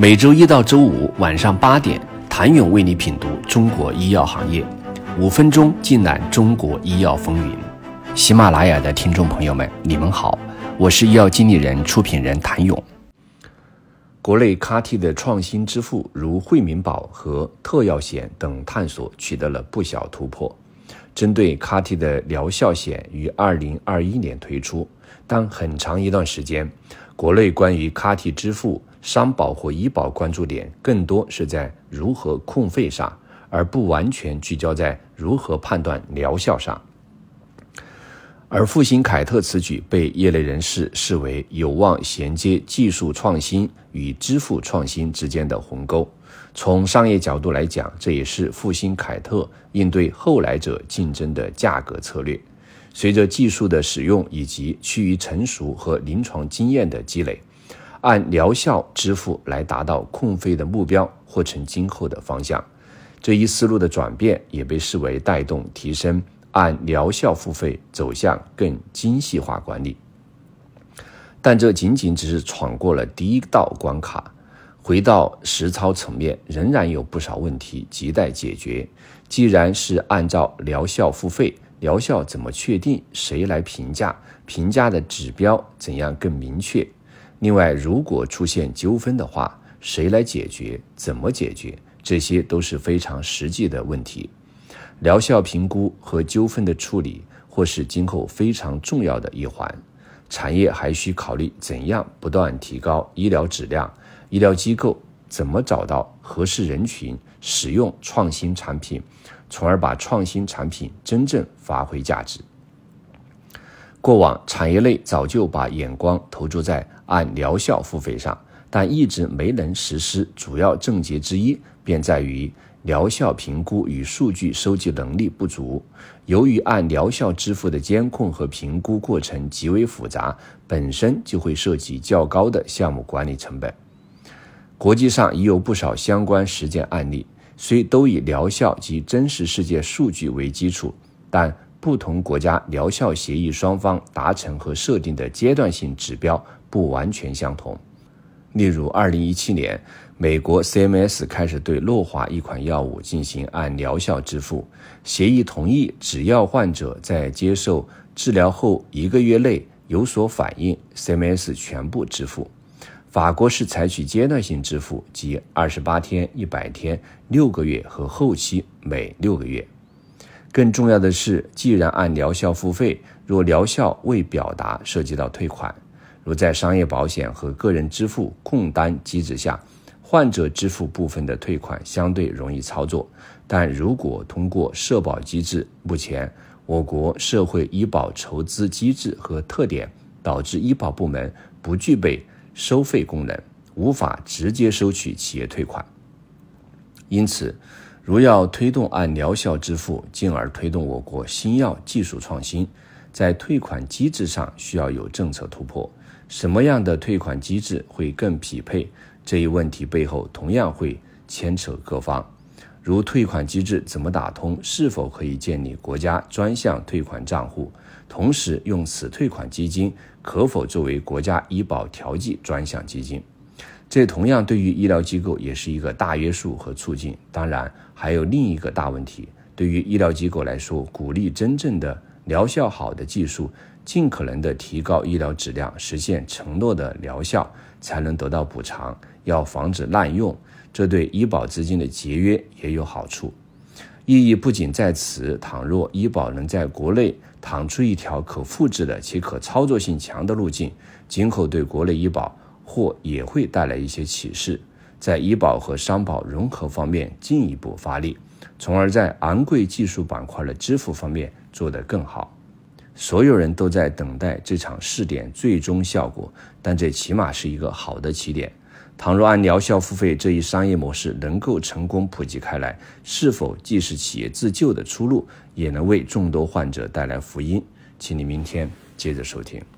每周一到周五晚上八点，谭勇为你品读中国医药行业，五分钟尽览中国医药风云。喜马拉雅的听众朋友们，你们好，我是医药经理人、出品人谭勇。国内 CAR-T 的创新之父如惠民宝和特药险等探索取得了不小突破。针对 CAR-T 的疗效险于二零二一年推出，但很长一段时间，国内关于 CAR-T 支付。商保或医保关注点更多是在如何控费上，而不完全聚焦在如何判断疗效上。而复星凯特此举被业内人士视为有望衔接技术创新与支付创新之间的鸿沟。从商业角度来讲，这也是复星凯特应对后来者竞争的价格策略。随着技术的使用以及趋于成熟和临床经验的积累。按疗效支付来达到控费的目标，或成今后的方向。这一思路的转变也被视为带动提升按疗效付费走向更精细化管理。但这仅仅只是闯过了第一道关卡，回到实操层面，仍然有不少问题亟待解决。既然是按照疗效付费，疗效怎么确定？谁来评价？评价的指标怎样更明确？另外，如果出现纠纷的话，谁来解决？怎么解决？这些都是非常实际的问题。疗效评估和纠纷的处理，或是今后非常重要的一环。产业还需考虑怎样不断提高医疗质量，医疗机构怎么找到合适人群使用创新产品，从而把创新产品真正发挥价值。过往产业内早就把眼光投注在按疗效付费上，但一直没能实施。主要症结之一便在于疗效评估与数据收集能力不足。由于按疗效支付的监控和评估过程极为复杂，本身就会涉及较高的项目管理成本。国际上已有不少相关实践案例，虽都以疗效及真实世界数据为基础，但。不同国家疗效协议双方达成和设定的阶段性指标不完全相同。例如，二零一七年，美国 CMS 开始对诺华一款药物进行按疗效支付，协议同意只要患者在接受治疗后一个月内有所反应，CMS 全部支付。法国是采取阶段性支付，即二十八天、一百天、六个月和后期每六个月。更重要的是，既然按疗效付费，若疗效未表达，涉及到退款。如在商业保险和个人支付共担机制下，患者支付部分的退款相对容易操作。但如果通过社保机制，目前我国社会医保筹资机制和特点导致医保部门不具备收费功能，无法直接收取企业退款。因此。如要推动按疗效支付，进而推动我国新药技术创新，在退款机制上需要有政策突破。什么样的退款机制会更匹配？这一问题背后同样会牵扯各方，如退款机制怎么打通？是否可以建立国家专项退款账户？同时，用此退款基金可否作为国家医保调剂专项基金？这同样对于医疗机构也是一个大约束和促进。当然，还有另一个大问题：对于医疗机构来说，鼓励真正的疗效好的技术，尽可能的提高医疗质量，实现承诺的疗效，才能得到补偿。要防止滥用，这对医保资金的节约也有好处。意义不仅在此。倘若医保能在国内趟出一条可复制的且可操作性强的路径，今后对国内医保。或也会带来一些启示，在医保和商保融合方面进一步发力，从而在昂贵技术板块的支付方面做得更好。所有人都在等待这场试点最终效果，但这起码是一个好的起点。倘若按疗效付费这一商业模式能够成功普及开来，是否既是企业自救的出路，也能为众多患者带来福音？请你明天接着收听。